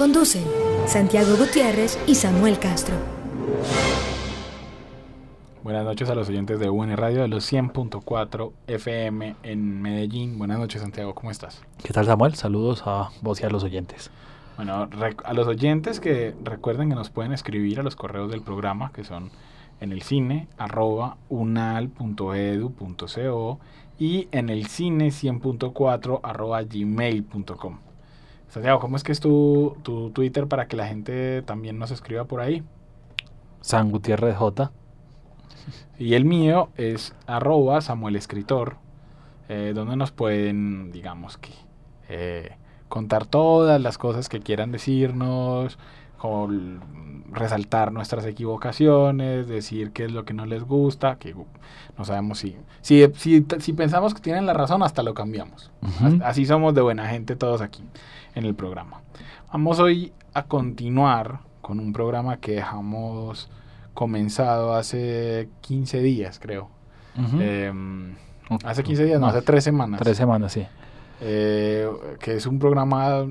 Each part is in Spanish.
Conducen Santiago Gutiérrez y Samuel Castro. Buenas noches a los oyentes de UN Radio de los 100.4 FM en Medellín. Buenas noches, Santiago, ¿cómo estás? ¿Qué tal, Samuel? Saludos a vos y a los oyentes. Bueno, a los oyentes que recuerden que nos pueden escribir a los correos del programa, que son en el cine, arroba unal.edu.co y en el cine 100.4 arroba gmail.com. Santiago, ¿cómo es que es tu, tu Twitter para que la gente también nos escriba por ahí? San Gutiérrez J. Y el mío es arroba Samuel Escritor, eh, donde nos pueden, digamos que, eh, contar todas las cosas que quieran decirnos, resaltar nuestras equivocaciones, decir qué es lo que no les gusta, que no sabemos si, si, si, pensamos que tienen la razón, hasta lo cambiamos. Así somos de buena gente todos aquí en el programa. Vamos hoy a continuar con un programa que dejamos comenzado hace 15 días, creo. Em, hace 15 días, no, hace 3 semanas. 3 semanas, sí. Eh, que es un programa,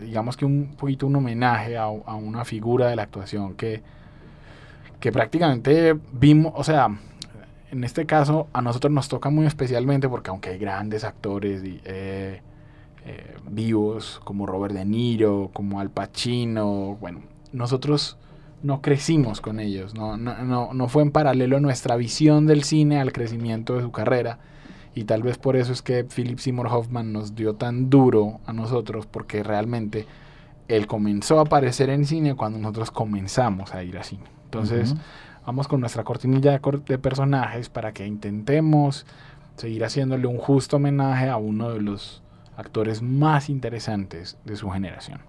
digamos que un poquito un homenaje a, una figura de la actuación que, que prácticamente vimos, o sea, en este caso a nosotros nos toca muy especialmente porque aunque hay grandes actores eh, eh, vivos como Robert De Niro, como Al Pacino, bueno, nosotros no crecimos con ellos, no, no, no, fue en paralelo nuestra visión del cine al crecimiento de su carrera. Y tal vez por eso es que Philip Seymour Hoffman nos dio tan duro a nosotros, porque realmente él comenzó a aparecer en cine cuando nosotros comenzamos a ir a cine. Entonces, vamos con nuestra cortinilla de personajes para que intentemos seguir haciéndole un justo homenaje a uno de los actores más interesantes de su generación.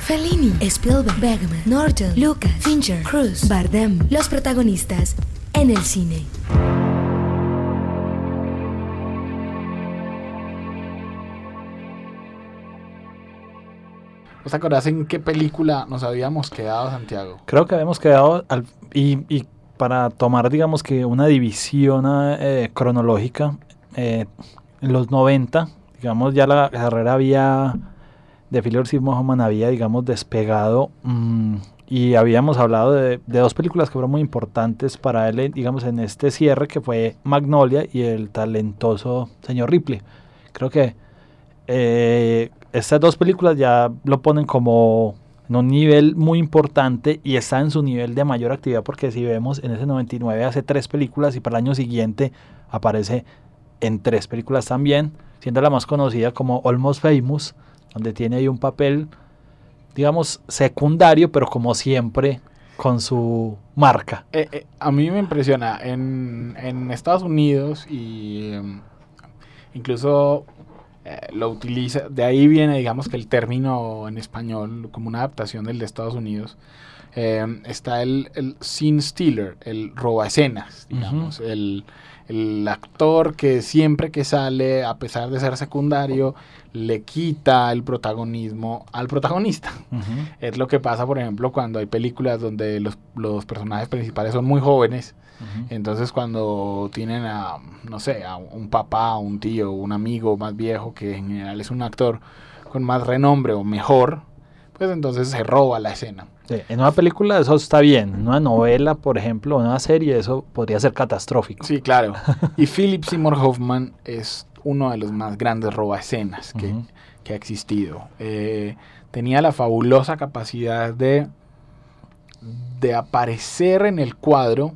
Fellini, Spielberg, Bergman, Norton, Lucas, Fincher, Cruz, Bardem, los protagonistas en el cine. ¿Os acordás en qué película nos habíamos quedado, Santiago? Creo que habíamos quedado, y, para tomar, digamos que una división eh, cronológica, eh, en los 90, digamos, ya la carrera había de Philip Seymour Hoffman había, digamos, despegado mm, y habíamos hablado de, dos películas que fueron muy importantes para él, digamos, en este cierre, que fue Magnolia y el talentoso señor Ripley. Creo que eh, estas dos películas ya lo ponen como en un nivel muy importante y está en su nivel de mayor actividad porque si vemos en ese 99 hace tres películas y para el año siguiente aparece en tres películas también, siendo la más conocida como Almost Famous, donde tiene ahí un papel, digamos, secundario, pero como siempre con su marca. Eh, eh, a mí me impresiona, en, en Estados Unidos y em, incluso eh, lo utiliza, de ahí viene, digamos que el término en español, como una adaptación del de Estados Unidos, em, está el, el scene stealer, el roba escenas, digamos, el el actor que siempre que sale, a pesar de ser secundario, le quita el protagonismo al protagonista. Es lo que pasa, por ejemplo, cuando hay películas donde los, los personajes principales son muy jóvenes. Entonces cuando tienen a, no sé, a un papá, un tío, un amigo más viejo, que en general es un actor con más renombre o mejor, pues entonces se roba la escena. En una película eso está bien, en una novela, por ejemplo, en una serie, eso podría ser catastrófico. Sí, claro. Y Philip Seymour Hoffman es uno de los más grandes robaescenas que, que ha existido. Eh, tenía la fabulosa capacidad de, de aparecer en el cuadro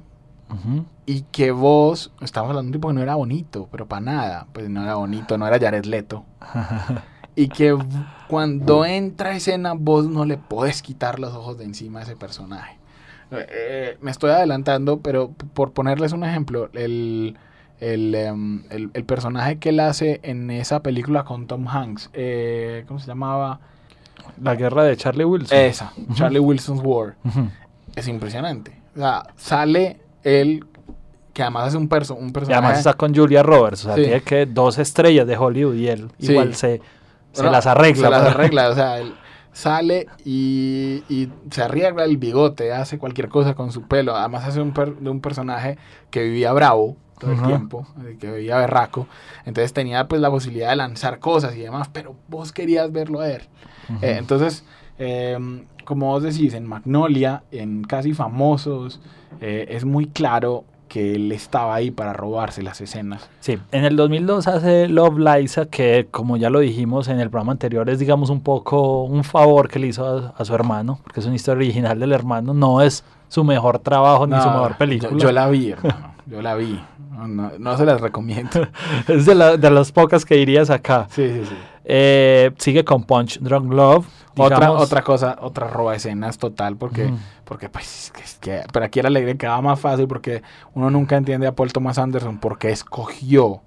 y que vos, estamos hablando de un tipo que no era bonito, pero para nada, pues no era bonito, no era Jared Leto. y que cuando entra a escena vos no le podés quitar los ojos de encima a ese personaje. Eh, me estoy adelantando, pero por ponerles un ejemplo, el, el, em, el- el personaje que él hace en esa película con Tom Hanks. eh, ¿Cómo se llamaba? La guerra de Charlie Wilson. Esa, Charlie Wilson's War. Es impresionante. O sea, sale él, que además es un, perso un Y personaje... además está con Julia Roberts. O sea, Sí. tiene que dos estrellas de Hollywood y él Sí. igual se, se las arregla. Se las arregla, o sea, él sale y, y se arregla el bigote, hace cualquier cosa con su pelo. Además hace un, per- de un personaje que vivía bravo todo el tiempo, eh, que vivía berraco. Entonces tenía pues la posibilidad de lanzar cosas y demás, pero vos querías verlo a él. Eh, entonces, eh, como vos decís, en Magnolia, en Casi Famosos, eh, es muy claro que él estaba ahí para robarse las escenas. Sí, en el 2002 hace Love Liza, que como ya lo dijimos en el programa anterior, es digamos un poco un favor que le hizo a, a su hermano, porque es una historia original del hermano, no es su mejor trabajo ni su mejor yo- película. Yo, la vi, hermano. Yo la vi. No, no- se las recomiendo. es de, la- de las pocas que dirías acá. Sí, sí, sí. Eh, sigue con Punch Drunk Love. Otra, digamos- otra cosa, otra roba escenas total, porque, porque pues, es que, pero aquí era alegre quedaba más fácil porque uno nunca entiende a Paul Thomas Anderson porque escogió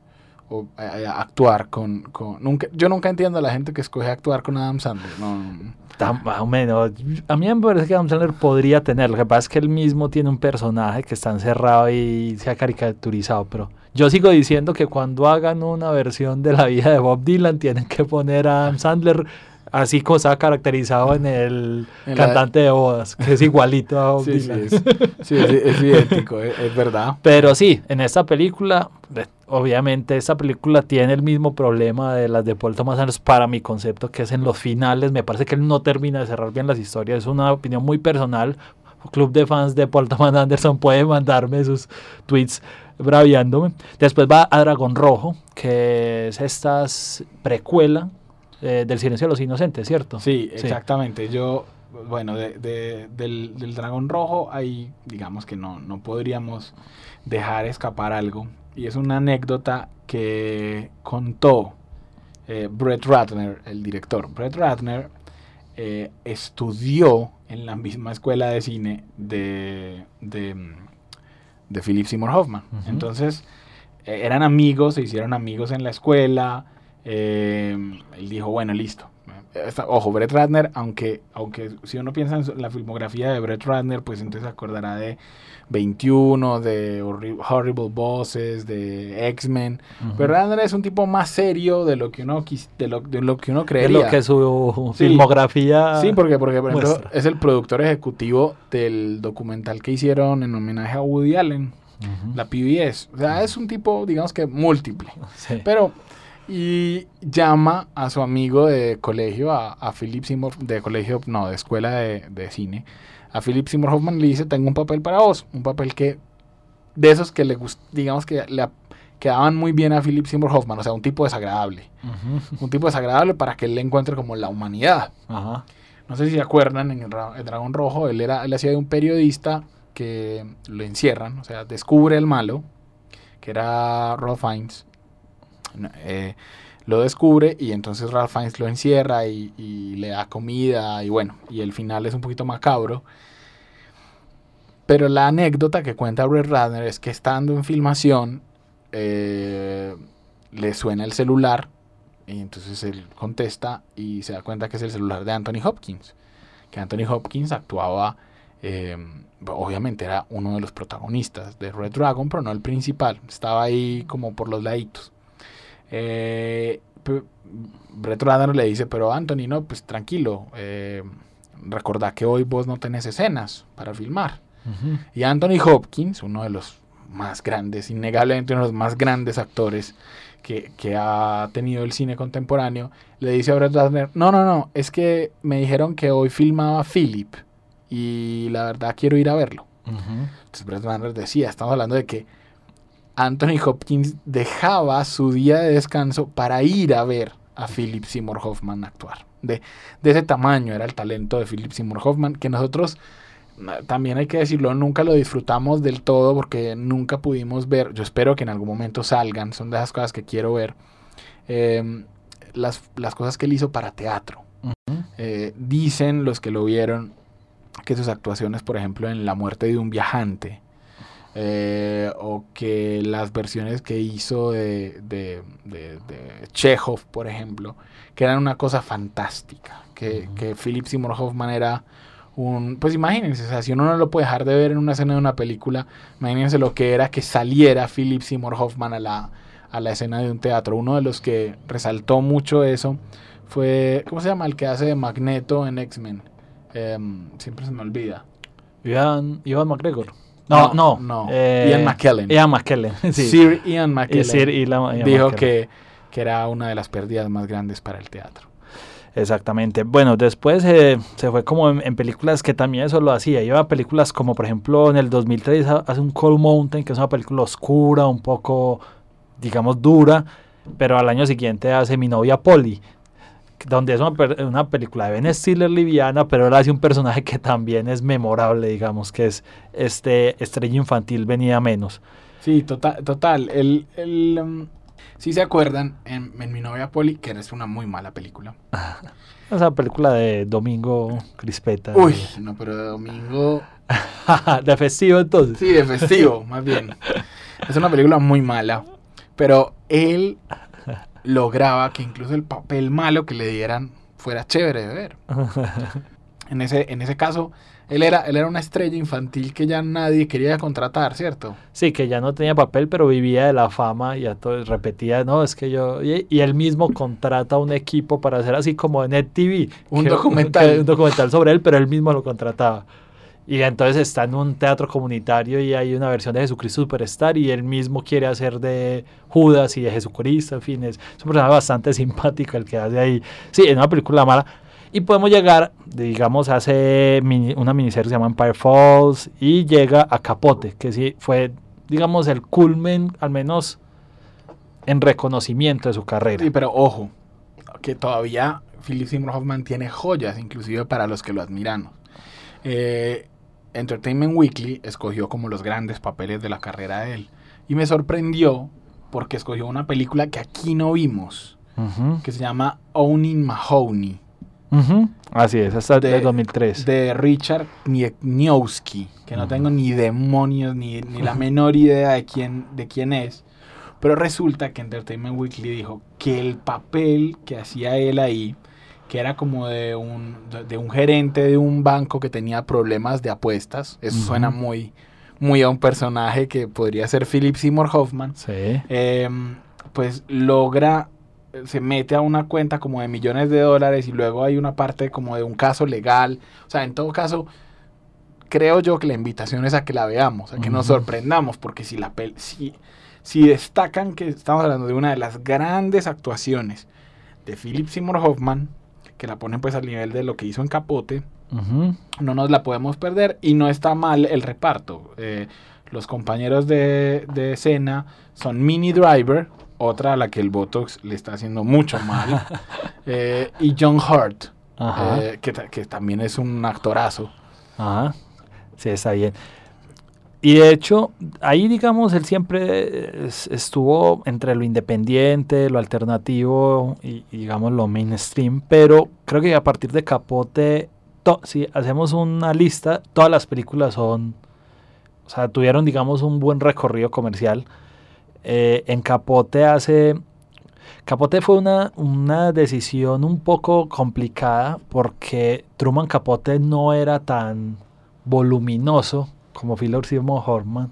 o, actuar con, con nunca, yo nunca entiendo a la gente que escoge actuar con Adam Sandler, no, más o menos. A mí me parece que Adam Sandler podría tener. Lo que pasa es que él mismo tiene un personaje que está encerrado y se ha caricaturizado. Pero yo sigo diciendo que cuando hagan una versión de la vida de Bob Dylan, tienen que poner a Adam Sandler así como estaba caracterizado en el En la- cantante de bodas, que es igualito a Bob Sí, sí, es, sí, es, es idéntico, es, es verdad. Pero sí, en esta película, obviamente esta película tiene el mismo problema de las de Paul Thomas Anderson para mi concepto, que es en los finales, me parece que él no termina de cerrar bien las historias, es una opinión muy personal. Club de fans de Paul Thomas Anderson puede mandarme sus tweets braviándome. Después va a Dragón Rojo, que es esta precuela eh, del Silencio de los Inocentes, ¿cierto? Sí, exactamente. Yo, bueno, de, de- del, del dragón rojo, ahí digamos que no, no podríamos dejar escapar algo. Y es una anécdota que contó eh, Brett Ratner, el director. Brett Ratner eh, estudió en la misma escuela de cine de, de, de Philip Seymour Hoffman. Entonces, eh, eran amigos, se hicieron amigos en la escuela. Eh, él dijo, bueno, listo. Ojo, Brett Ratner, aunque, aunque si uno piensa en la filmografía de Brett Ratner, pues entonces se acordará de 21, de Horri- Horrible Bosses, de X-Men. Ujú. Pero Ratner es un tipo más serio de lo que uno, de lo, de lo que uno creería. lo que su Sí. filmografía... Sí, porque, porque por ejemplo, es el productor ejecutivo del documental que hicieron en homenaje a Woody Allen, la PBS. O sea, es un tipo, digamos que múltiple. Sí. Pero, y llama a su amigo de colegio, a, a Philip Seymour, de colegio, no, de escuela de, de cine, a Philip Seymour Hoffman le dice, tengo un papel para vos, un papel que, de esos que le digamos que le quedaban muy bien a Philip Seymour Hoffman, o sea, un tipo desagradable, un tipo desagradable para que él le encuentre como la humanidad. Ajá. No sé si se acuerdan, en el, Ra- el Dragón Rojo, él, era, él hacía de un periodista que lo encierran, o sea, descubre el malo, que era Ralph Fiennes. Eh, lo descubre y entonces Ralph Fiennes lo encierra y, y le da comida y bueno, y el final es un poquito macabro. Pero la anécdota que cuenta Brett Ratner es que estando en filmación, eh, le suena el celular y entonces él contesta y se da cuenta que es el celular de Anthony Hopkins. Que Anthony Hopkins actuaba, eh, obviamente era uno de los protagonistas de Red Dragon, pero no el principal. Estaba ahí como por los laditos. Eh, Ratner le dice, pero Anthony, no, pues tranquilo. Eh, recordá que hoy vos no tenés escenas para filmar. Y Anthony Hopkins, uno de los más grandes, innegablemente uno de los más grandes actores que, que ha tenido el cine contemporáneo, le dice a Brett Ratner, no, no, no, es que me dijeron que hoy filmaba Philip y la verdad quiero ir a verlo. Entonces Brett Ratner decía, estamos hablando de que Anthony Hopkins dejaba su día de descanso para ir a ver a Philip Seymour Hoffman actuar. De, de ese tamaño era el talento de Philip Seymour Hoffman, que nosotros, eh, también hay que decirlo, nunca lo disfrutamos del todo porque nunca pudimos ver, yo espero que en algún momento salgan, son de esas cosas que quiero ver, eh, las, las cosas que él hizo para teatro. Eh, dicen los que lo vieron que sus actuaciones, por ejemplo, en La muerte de un viajante, eh, o que las versiones que hizo de, de, de- de Chekhov, por ejemplo, que eran una cosa fantástica, que, que Philip Seymour Hoffman era un... Pues imagínense, o sea, si uno no lo puede dejar de ver en una escena de una película, imagínense lo que era que saliera Philip Seymour Hoffman a la, a la escena de un teatro. Uno de los que resaltó mucho eso fue, ¿cómo se llama? El que hace de Magneto en X-Men. Em, siempre se me olvida. Ivan, Ivan McGregor. No, no. no. eh, Ian McKellen. Ian McKellen. sí. Sir Ian McKellen Sir Ian- dijo McKellen. que, que era una de las pérdidas más grandes para el teatro. Exactamente. Bueno, después eh, se fue como en, en películas que también eso lo hacía. Iba a películas como, por ejemplo, en el 2003 ha- hace un Cold Mountain, que es una película oscura, un poco, digamos, dura, pero al año siguiente hace Mi novia Polly, donde es una, película de Ben Stiller liviana, pero él hace un personaje que también es memorable, digamos, que es este estrella infantil venía menos. Sí, total. total. El, el, em, si se acuerdan, en, en Mi novia Polly, que es una muy mala película. Esa película de Domingo Crispeta. Uy, no, pero de domingo... de festivo entonces. Sí, de festivo, más bien. Es una película muy mala, pero él lograba que incluso el papel malo que le dieran fuera chévere de ver. En ese, en ese caso, él era, él era una estrella infantil que ya nadie quería contratar, ¿cierto? Sí, que ya no tenía papel, pero vivía de la fama y a todo, repetía, no, es que yo... Y, y él mismo contrata un equipo para hacer así como en TV. Un documental. un documental sobre él, pero él mismo lo contrataba. Y entonces está en un teatro comunitario y hay una versión de Jesucristo Superstar y él mismo quiere hacer de Judas y de Jesucristo, en fin, es, un personaje bastante simpático el que hace ahí. Sí, en una película mala. Y podemos llegar, digamos, hace mini- una miniserie que se llama Empire Falls y llega a Capote, que sí fue, digamos, el culmen, al menos en reconocimiento de su carrera. Sí, pero ojo, que todavía Philip Seymour Hoffman tiene joyas, inclusive para los que lo admiramos. Eh, Entertainment Weekly escogió como los grandes papeles de la carrera de él. Y me sorprendió porque escogió una película que aquí no vimos, que se llama Owning Mahoney. Así es, hasta De- de 2003. de Richard Niewski, que no tengo ni demonios ni, ni la menor idea de quién, de quién es. Pero resulta que Entertainment Weekly dijo que el papel que hacía él ahí, que era como de un, de, un gerente de un banco que tenía problemas de apuestas, eso suena muy, muy a un personaje que podría ser Philip Seymour Hoffman, Sí. em, pues logra, se mete a una cuenta como de millones de dólares y luego hay una parte como de un caso legal. O sea, en todo caso, creo yo que la invitación es a que la veamos, a que nos sorprendamos, porque si la pel si, si destacan que estamos hablando de una de las grandes actuaciones de Philip Seymour Hoffman, que la ponen pues al nivel de lo que hizo en Capote, no nos la podemos perder y no está mal el reparto. Eh, los compañeros de, de escena son Minnie Driver, otra a la que el Botox le está haciendo mucho mal, eh, y John Hurt, eh, que, que también es un actorazo. Ajá. Sí, está bien. Y de hecho, ahí digamos, él siempre es- estuvo entre lo independiente, lo alternativo y, digamos lo mainstream, pero creo que a partir de Capote, si hacemos una lista, todas las películas son, o sea, tuvieron digamos un buen recorrido comercial. Eh, en Capote hace... Capote fue una, una decisión un poco complicada porque Truman Capote no era tan voluminoso como Philip Seymour Hoffman.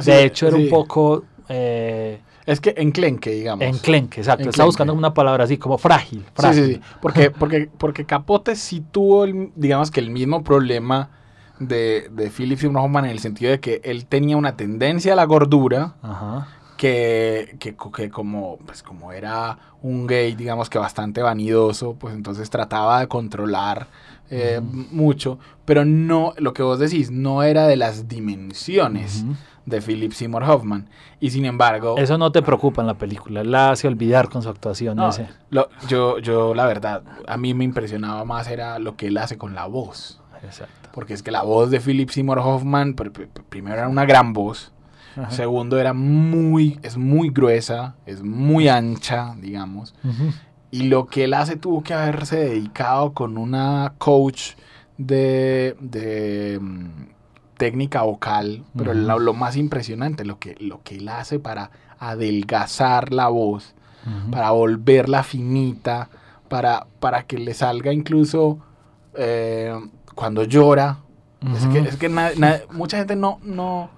Sí, De hecho, era sí. un poco eh, Es que enclenque, digamos. enclenque, exacto. Enclenque. Estaba buscando una palabra así como frágil. Frágil. sí, sí. Porque, porque, porque Capote sí tuvo, el- digamos que el mismo problema de, de Philip Seymour Hoffman en el sentido de que él tenía una tendencia a la gordura Ajá. que, que, que como, pues como era un gay, digamos que bastante vanidoso, pues entonces trataba de controlar eh, mucho, pero no, lo que vos decís, no era de las dimensiones de Philip Seymour Hoffman. Y sin embargo, Eso no te preocupa en la película. La hace olvidar con su actuación. no, ese. lo- yo, yo la verdad, a mí me impresionaba más era lo que él hace con la voz. Exacto. Porque es que la voz de Philip Seymour Hoffman, pr- pr- primero era una gran voz, Ajá. segundo era muy, es muy gruesa, es muy ancha, digamos. Ujú. Y lo que él hace tuvo que haberse dedicado con una coach de, de, mm, técnica vocal, pero lo, lo más impresionante, lo que, lo que él hace para adelgazar la voz, para volverla finita, para, para que le salga incluso eh, cuando llora. Es que, es que na- na- mucha gente no, no,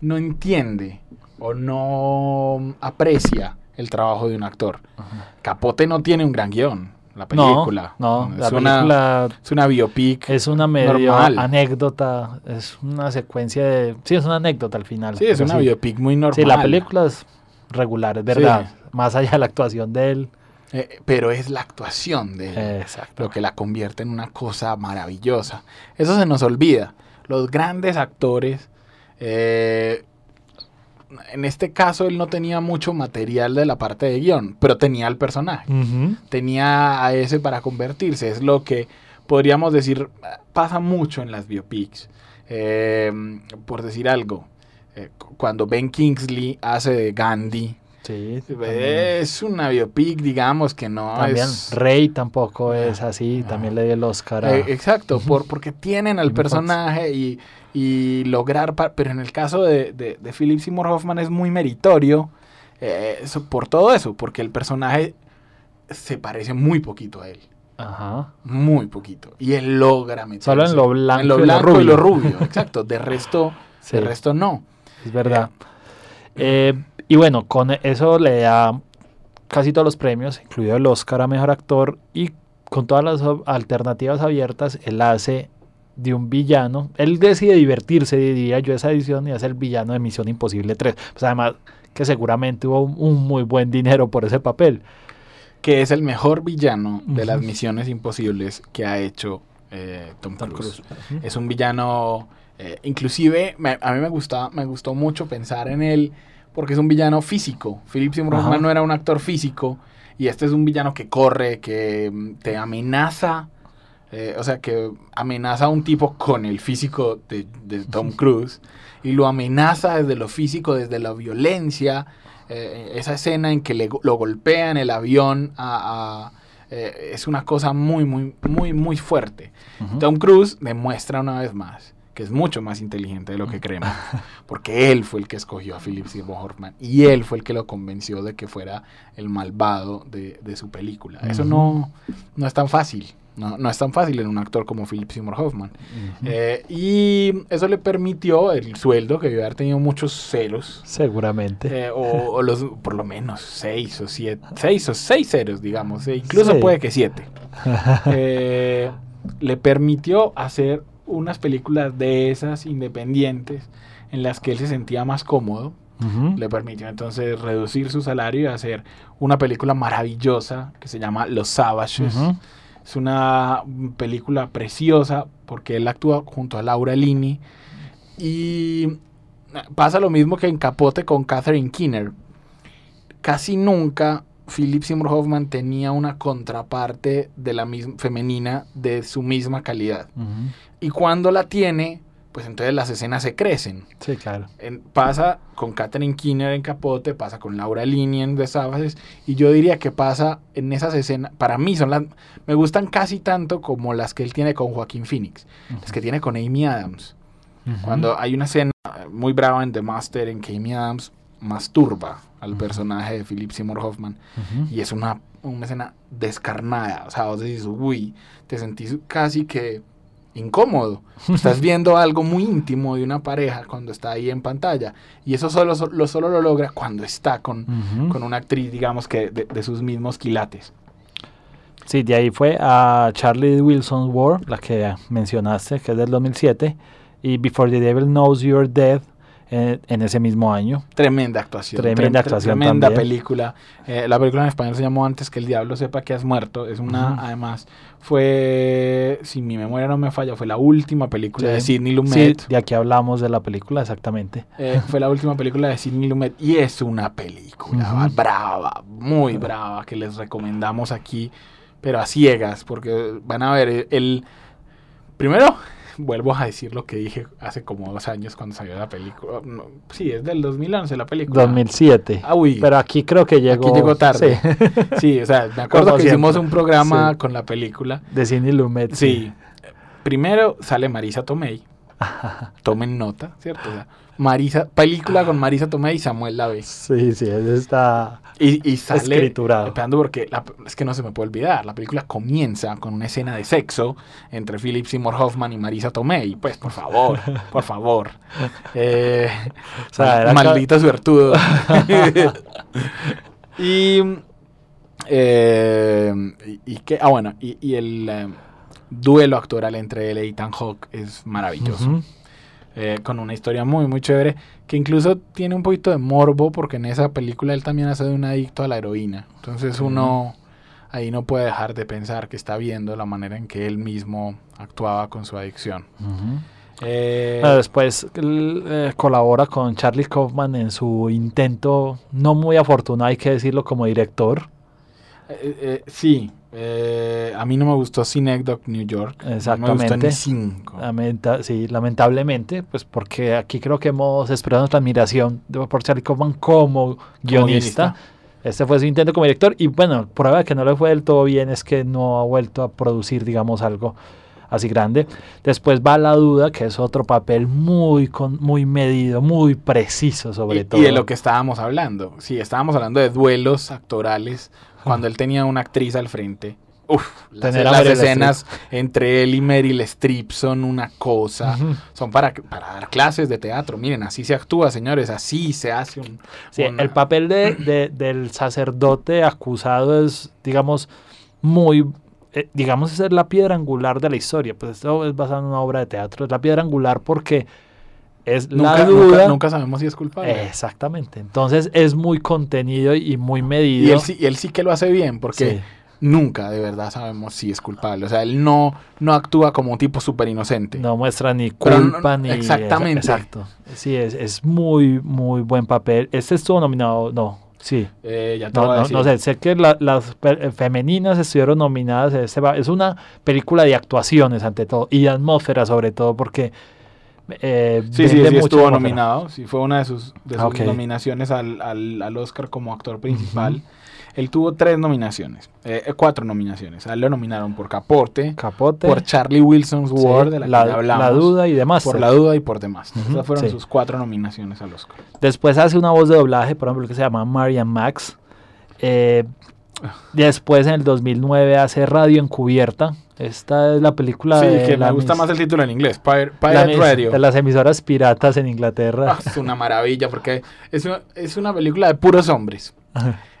no entiende o no aprecia el trabajo de un actor. Ajá. Capote no tiene un gran guion, la No, película. no, es, la una, película es una biopic. es una medio normal. anécdota, es una secuencia de... Sí, es una anécdota al final. sí, es una biopic muy normal. Sí, la película es regular, es verdad. Más allá de la actuación de él. Eh, pero es la actuación de él. Exacto. lo que la convierte en una cosa maravillosa. Eso se nos olvida. Los grandes actores, eh, en este caso él no tenía mucho material de la parte de guion, pero tenía el personaje, tenía a ese para convertirse. Es lo que podríamos decir pasa mucho en las biopics. Eh, por decir algo, eh, cu- cuando Ben Kingsley hace de Gandhi, Sí. es una biopic, digamos que no También es... Rey tampoco es Ah, así, ah. también le dio el Oscar a... Eh, exacto, por, porque tienen al personaje y, y lograr, pero en el caso de, de, de Philip Seymour Hoffman es muy meritorio eh, eso- por todo eso, porque el personaje se parece muy poquito a él, Ajá. muy poquito, y él logra meterse Solo en lo blanco en lo y lo blanco y lo rubio. rubio, exacto, de resto, Sí, de resto no. es verdad. Eh, y bueno, con eso le da casi todos los premios, incluido el Oscar a Mejor Actor, y con todas las alternativas abiertas, él hace de un villano. Él decide divertirse, diría yo, esa edición y hace el villano de Misión Imposible 3. Pues además que seguramente hubo un, un muy buen dinero por ese papel. Que es el mejor villano de las misiones imposibles que ha hecho eh, Tom, Tom Cruise. Es un villano, eh, inclusive me- a mí me gustaba, me gustó mucho pensar en él porque es un villano físico. Philip Seymour. Hoffman no era un actor físico y este es un villano que corre, que mm, te amenaza, eh, o sea, que amenaza a un tipo con el físico de, de Tom Cruise y lo amenaza desde lo físico, desde la violencia. eh, esa escena en que le lo golpea en el avión a- a, eh, es una cosa muy, muy, muy, muy fuerte. Tom Cruise demuestra una vez más que es mucho más inteligente de lo que creemos, porque él fue el que escogió a Philip Seymour Hoffman y él fue el que lo convenció de que fuera el malvado de, de su película. Eso no, no es tan fácil, no, no es tan fácil en un actor como Philip Seymour Hoffman. Eh, y eso le permitió el sueldo, que debió haber tenido muchos ceros, Seguramente. eh, o, o los, por lo menos seis o siete, seis o seis ceros, digamos, e incluso Sí. puede que siete eh, le permitió hacer unas películas de esas independientes en las que él se sentía más cómodo. Le permitió entonces reducir su salario y hacer una película maravillosa que se llama Los Savages. Es una película preciosa porque él actúa junto a Laura Linney y pasa lo mismo que en Capote con Catherine Keener. Casi nunca Philip Seymour Hoffman tenía una contraparte de la misma femenina de su misma calidad. Y cuando la tiene, pues entonces las escenas se crecen. Sí, claro. En- pasa con Catherine Keener en Capote, pasa con Laura Linney en The Savages, y yo diría que pasa en esas escenas, para mí son las, me gustan casi tanto como las que él tiene con Joaquín Phoenix, las que tiene con Amy Adams. Cuando hay una escena muy brava en The Master en que Amy Adams masturba al personaje de Philip Seymour Hoffman, y es una, una escena descarnada, o sea, vos decís, uy, te sentís casi que incómodo. Estás viendo algo muy íntimo de una pareja cuando está ahí en pantalla. Y eso solo, lo, solo lo logra cuando está con, con una actriz, digamos que de, de sus mismos quilates. Sí, de ahí fue a Charlie Wilson's War, la que mencionaste, que es del 2007, y Before the Devil Knows You're Dead eh, en ese mismo año. Tremenda actuación. Tremenda trem- actuación Tremenda también. película. Eh, la película en español se llamó Antes que el diablo sepa que has muerto. Es una, además, fue, si mi memoria no me falla, fue la última película de Sí. Sidney Sí, Lumet. de aquí hablamos de la película, exactamente. Eh, fue la última película de Sidney Lumet y es una película brava, muy brava, que les recomendamos aquí, pero a ciegas, porque van a ver, el- primero, vuelvo a decir lo que dije hace como dos años cuando salió la película, No, sí, es del 2011 la película. 2007. Ah, uy, Pero aquí creo que llegó. aquí llegó tarde. Sí, Sí, o sea, me acuerdo Como que hicimos un programa Sí. con la película. de Sidney Lumet. Sí, primero sale Marisa Tomei, Tomen nota, ¿cierto? O sea, Marisa, película con Marisa Tomei y Samuel Lave. Sí, sí, está Y, y sale escriturado. esperando porque la- es que no se me puede olvidar. La película comienza con una escena de sexo entre Philip Seymour Hoffman y Marisa Tomei. Pues, por favor, por favor. Eh, O sea, maldito suertudo. y, eh, y, y que, ah, bueno, y, y el eh, duelo actoral entre él y Ethan Hawke es maravilloso Ujú. Eh, con una historia muy, muy chévere, que incluso tiene un poquito de morbo, porque en esa película él también hace de un adicto a la heroína. Entonces uno ahí no puede dejar de pensar que está viendo la manera en que él mismo actuaba con su adicción. Eh, Bueno, después él, eh, colabora con Charlie Kaufman en su intento, no muy afortunado, hay que decirlo, como director. eh, sí, eh, a mí no me gustó Synecdoche New York. No me gustó Exactamente. ni cinco. Lamenta- sí, lamentablemente, pues porque aquí creo que hemos expresado nuestra admiración por Charlie Kaufman como guionista. guionista. Este fue su intento como director y bueno, prueba de que no le fue del todo bien es que no ha vuelto a producir, digamos, algo así grande. Después va La Duda, que es otro papel muy, con, muy medido, muy preciso sobre y, todo. y de lo que estábamos hablando. Sí, estábamos hablando de duelos actorales cuando él tenía una actriz al frente. Uf, las, escenas entre él y Meryl Streep son una cosa. Son para, para dar clases de teatro. Miren, así se actúa, señores. Así se hace un. Sí, una- el papel de, de- del sacerdote acusado es, digamos, muy, eh, digamos, es la piedra angular de la historia. Pues esto es basado en una obra de teatro. Es la piedra angular porque es Nunca, la duda. nunca sabemos si es culpable. Exactamente. Entonces es muy contenido y muy medido. y él sí, y él sí que lo hace bien, porque Sí. nunca de verdad sabemos si es culpable. O sea, él no, no actúa como un tipo súper inocente. No muestra ni no- culpa ni... exactamente. Exacto. Sí, es, es muy, muy buen papel. Este estuvo nominado, no, sí. Eh, ya te No, voy a no, decir. no sé, sé que la- las eh, femeninas estuvieron nominadas. este es una película de actuaciones ante todo y de atmósfera sobre todo porque... eh, Sí, sí, sí, estuvo nominado. Sí, fue una de sus, de sus Ah, nominaciones al, al, al Oscar como actor principal. Él tuvo tres nominaciones, eh, eh, cuatro nominaciones. A él lo nominaron por Capote, Capote, por Charlie Wilson's sí, War, de la, la, que hablamos, la duda y demás. por La Duda y por demás. Esas fueron sí. sus cuatro nominaciones al Oscar. Después hace una voz de doblaje, por ejemplo, que se llama Marian Max. Eh, después en el 2009 hace Radio Encubierta. Esta es la película sí, de, que me gusta más el título en inglés, Pirate, Radio. de las emisoras piratas en Inglaterra. Ah, es una maravilla porque es una, es una película de puros hombres.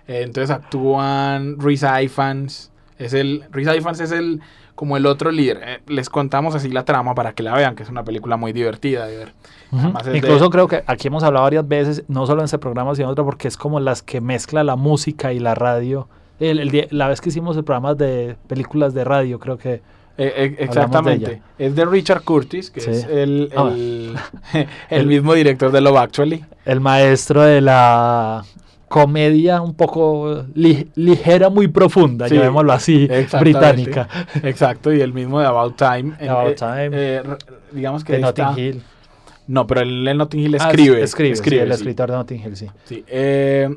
Eh, entonces actúan Rhys Ifans. Es el, Rhys Ifans es el como el otro líder. Eh, les contamos así la trama para que la vean, que es una película muy divertida de ver. De- Incluso creo que aquí hemos hablado varias veces, no solo en este programa, sino en otro, porque es como las que mezcla la música y la radio. El- el día- la vez que hicimos el programa de películas de radio, creo que Eh, eh, de exactamente. Es de Richard Curtis, que Sí. es el, Ah. el, el mismo director de Love Actually. el maestro de la comedia un poco li- ligera, muy profunda, Sí, llamémoslo así, británica. Exacto, y el mismo de About Time. En- About eh, Time. eh, digamos que De está- Notting Hill. No, pero el, el Notting Hill Ah, escribe. escribe, sí, el sí. escritor de Notting Hill, sí. Sí, eh,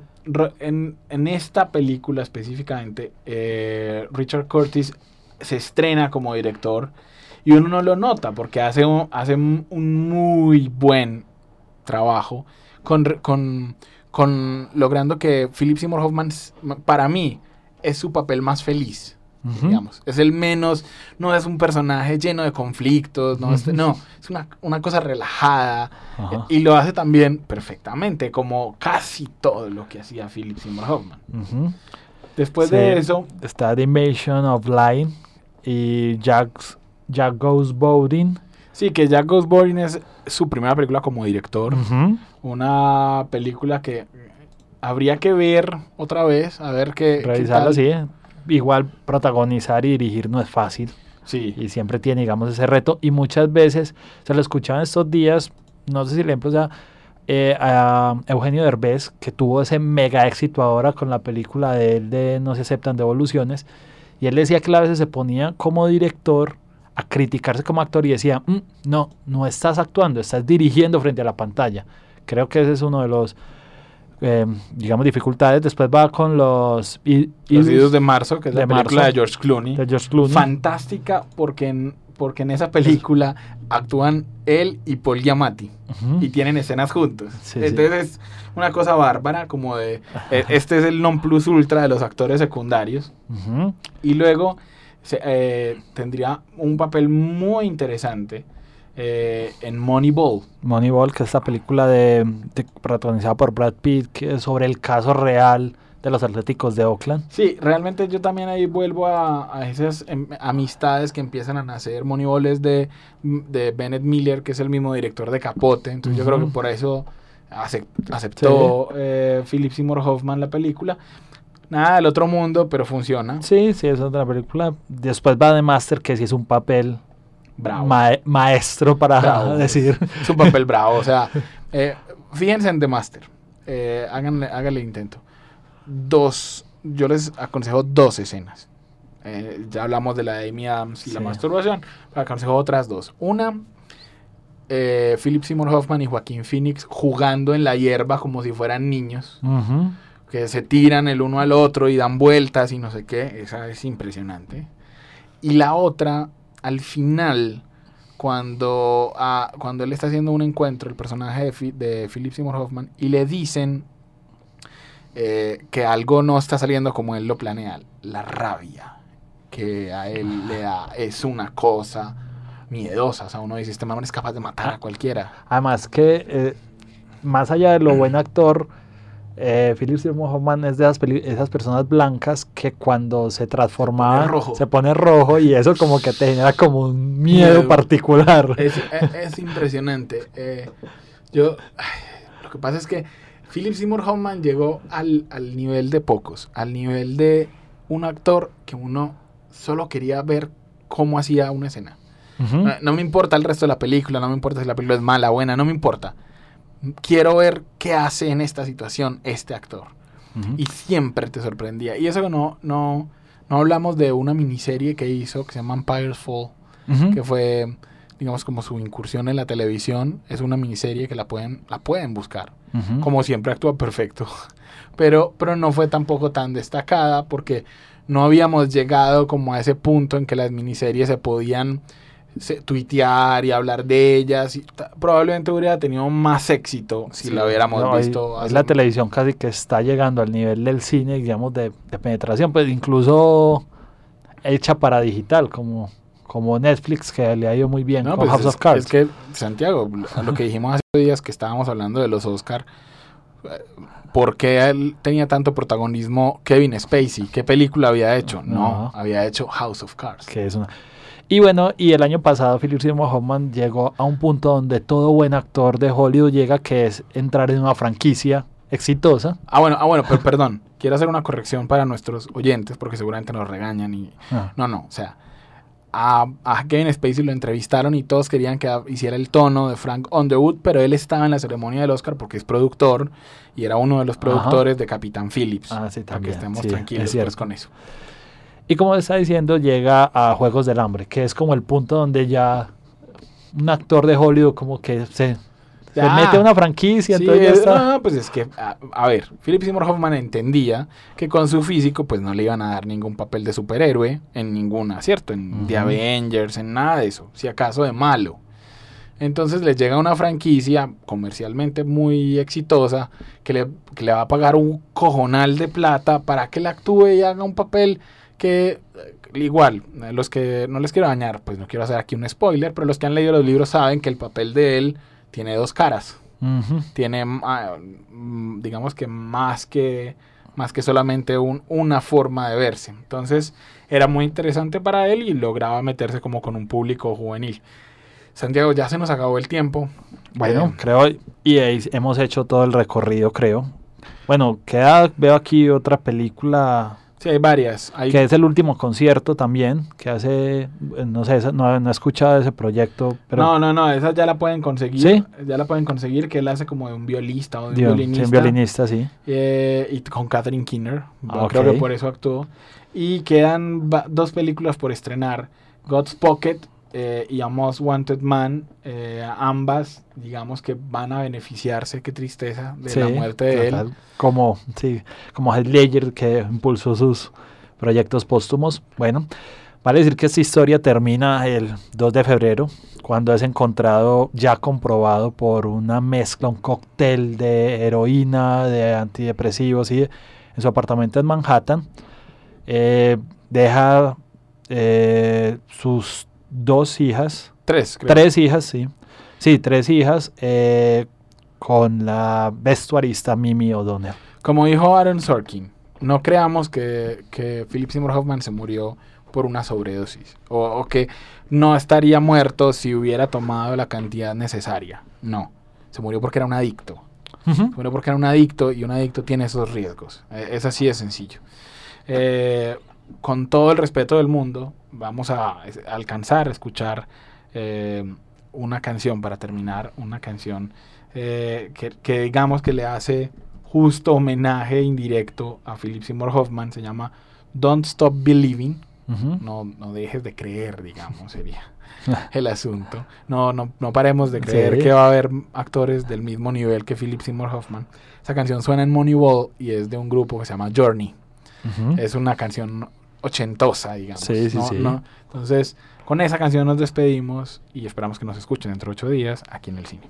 en, en esta película específicamente, eh, Richard Curtis se estrena como director y uno no lo nota porque hace un, hace un muy buen trabajo con, con, con logrando que Philip Seymour Hoffman, para mí, es su papel más feliz. Digamos, es el menos, no es un personaje lleno de conflictos, no, es, Ujú. no, es una, una cosa relajada, Ajá. y lo hace también perfectamente, como casi todo lo que hacía Philip Seymour Hoffman. Después Sí. de eso, Está The Invasion of Line y Jack's, Jack Goes Boating. sí, que Jack Goes Boring es su primera película como director. Una película que habría que ver otra vez, a ver qué. Revisarla, sí. Igual protagonizar y dirigir no es fácil. Sí. y siempre tiene, digamos, ese reto. Y muchas veces, se lo escuchaba estos días, no sé si el ejemplo sea eh, a Eugenio Derbez, que tuvo ese mega éxito ahora con la película de él de No se aceptan devoluciones. Y él decía que a veces se ponía como director a criticarse como actor y decía, "Mm, no, no estás actuando, estás dirigiendo frente a la pantalla. Creo que ese es uno de los, eh, digamos, dificultades. Después va con los... i- Los Idos de Marzo, que es de la película Marzo. de George Clooney. de George Clooney. Fantástica porque, en- porque en esa película actúan él y Paul Giamatti y tienen escenas juntos. Sí, sí. Entonces es una cosa bárbara, como de, eh, este es el non plus ultra de los actores secundarios. Y luego se- eh, tendría un papel muy interesante eh, en Moneyball. Moneyball, que es la película de, de- protagonizada por Brad Pitt, que es sobre el caso real de los Atléticos de Oakland. Sí, realmente yo también ahí vuelvo a, a esas em, amistades que empiezan a nacer. Moneyball es de, de Bennett Miller, que es el mismo director de Capote. Entonces yo creo que por eso acep- aceptó eh, Philip Seymour Hoffman la película. Nada del otro mundo, pero funciona. Sí, sí, es otra película. Después va The Master, que sí es un papel Bravo. mae- maestro para Bravo. decir. Es un papel bravo. O sea, eh, fíjense en The Master. Eh, háganle, háganle intento. Dos, yo les aconsejo dos escenas. Eh, ya hablamos de la de Amy Adams y la Sí. masturbación. Aconsejo otras dos. Una, eh, Philip Seymour Hoffman y Joaquín Phoenix jugando en la hierba como si fueran niños. Que se tiran el uno al otro y dan vueltas y no sé qué. Esa es impresionante. Y la otra, al final, cuando, ah, cuando él está haciendo un encuentro, el personaje de, Fi- de Philip Seymour Hoffman, y le dicen eh, que algo no está saliendo como él lo planea. La rabia que a él le da es una cosa miedosa. O sea, uno dice, este man es capaz de matar a cualquiera. Además que, eh, más allá de lo buen actor, eh, Philip Seymour Hoffman es de esas, personas blancas que cuando se transformaba rojo. se pone rojo y eso como que te genera como un miedo, Miedo. particular. Es, es- es impresionante. Eh, yo, ay, lo que pasa es que Philip Seymour Hoffman llegó al, al nivel de pocos, al nivel de un actor que uno solo quería ver cómo hacía una escena. No, no me importa el resto de la película, no me importa si la película es mala, buena, no me importa. Quiero ver qué hace en esta situación este actor. Y siempre te sorprendía. Y eso no, no, no hablamos de una miniserie que hizo que se llama Empire's Fall que fue digamos como su incursión en la televisión. Es una miniserie que la pueden la pueden buscar. Como siempre actúa perfecto. Pero pero no fue tampoco tan destacada porque no habíamos llegado como a ese punto en que las miniseries se podían tuitear y hablar de ellas y probablemente hubiera tenido más éxito si Sí, la hubiéramos no, visto hace- la televisión casi que está llegando al nivel del cine, digamos, de, de penetración, pues incluso hecha para digital, como, como Netflix, que le ha ido muy bien No, con pues House es, of Cards. es que, Santiago, lo- que dijimos hace días que estábamos hablando de los Oscar, eh, ¿por qué él tenía tanto protagonismo Kevin Spacey? ¿Qué película había hecho? No, No. había hecho House of Cards. que es una- Y bueno, y el año pasado Philip Seymour Hoffman llegó a un punto donde todo buen actor de Hollywood llega, que es entrar en una franquicia exitosa. Ah, bueno, ah, bueno, pero perdón, quiero hacer una corrección para nuestros oyentes porque seguramente nos regañan y... Ah, No, no, o sea, a, a Kevin Spacey lo entrevistaron y todos querían que hiciera el tono de Frank Underwood, pero él estaba en la ceremonia del Oscar porque es productor y era uno de los Ajá. productores de Capitán Phillips. Ah, sí, para que también, estemos sí, tranquilos es pues, con eso. Y como está diciendo, llega a Juegos del Hambre, que es como el punto donde ya un actor de Hollywood como que se, se Ya. mete a una franquicia, Sí, entonces ya es- está. no, pues es que, a, a ver, Philip Seymour Hoffman entendía que con su físico, pues no le iban a dar ningún papel de superhéroe en ninguna, ¿cierto? En The Ujú. Avengers, en nada de eso, si acaso de malo. Entonces le llega una franquicia comercialmente muy exitosa que le, que le va a pagar un cojonal de plata para que le actúe y haga un papel que eh, igual, eh, los que no les quiero dañar, pues no quiero hacer aquí un spoiler, pero los que han leído los libros saben que el papel de él tiene dos caras. Tiene ah, mm, digamos que más que más que solamente un- una forma de verse. Entonces era muy interesante para él y lograba meterse como con un público juvenil. Santiago ya se nos acabó el tiempo. Bueno, Eh, creo, y hemos hecho todo el recorrido, creo. Bueno, queda, veo aquí otra película sí hay varias. Hay, que es el último concierto también, que hace, eh, no sé, esa- no, no he escuchado ese proyecto, pero no no no esas ya la pueden conseguir. ¿Sí? ya la pueden conseguir que él hace como de un violista o de un Dios, sí, violinista, un violinista, sí. eh, y con Catherine Kinner Ah, creo que por eso actuó. Y quedan dos películas por estrenar. God's Pocket eh, y A Most Wanted Man eh, ambas digamos que van a beneficiarse qué tristeza de la muerte de él. Como, sí, como Heath Ledger que impulsó sus proyectos póstumos. Bueno, Vale decir que esta historia termina el 2 de febrero, cuando es encontrado ya comprobado por una mezcla, un cóctel de heroína, de antidepresivos y en su apartamento en Manhattan. Eh, deja eh, sus dos hijas. Tres, creo. Tres hijas, sí. Sí, tres hijas eh, con la vestuarista Mimi O'Donnell. Como dijo Aaron Sorkin, no creamos que, que Philip Seymour Hoffman se murió por una sobredosis o, o, que no estaría muerto si hubiera tomado la cantidad necesaria. No, se murió porque era un adicto. Uh -huh. Se murió porque era un adicto y un adicto tiene esos riesgos. Eh, es así de sencillo. Eh, con todo el respeto del mundo, vamos a, alcanzar a escuchar eh, una canción para terminar, una canción que, que digamos que le hace justo homenaje indirecto a Philip Seymour Hoffman, se llama Don't Stop Believing. Uh -huh. no, no, dejes de creer, digamos, sería el asunto. No, no, no paremos de creer ¿Sí? que va a haber actores del mismo nivel que Philip Seymour Hoffman. Esa canción suena en Moneyball y es de un grupo que se llama Journey. Uh -huh. Es una canción ochentosa, digamos. Sí, sí, ¿no? sí. ¿no? Entonces, con esa canción nos despedimos y esperamos que nos escuchen dentro de ocho días aquí en el cine.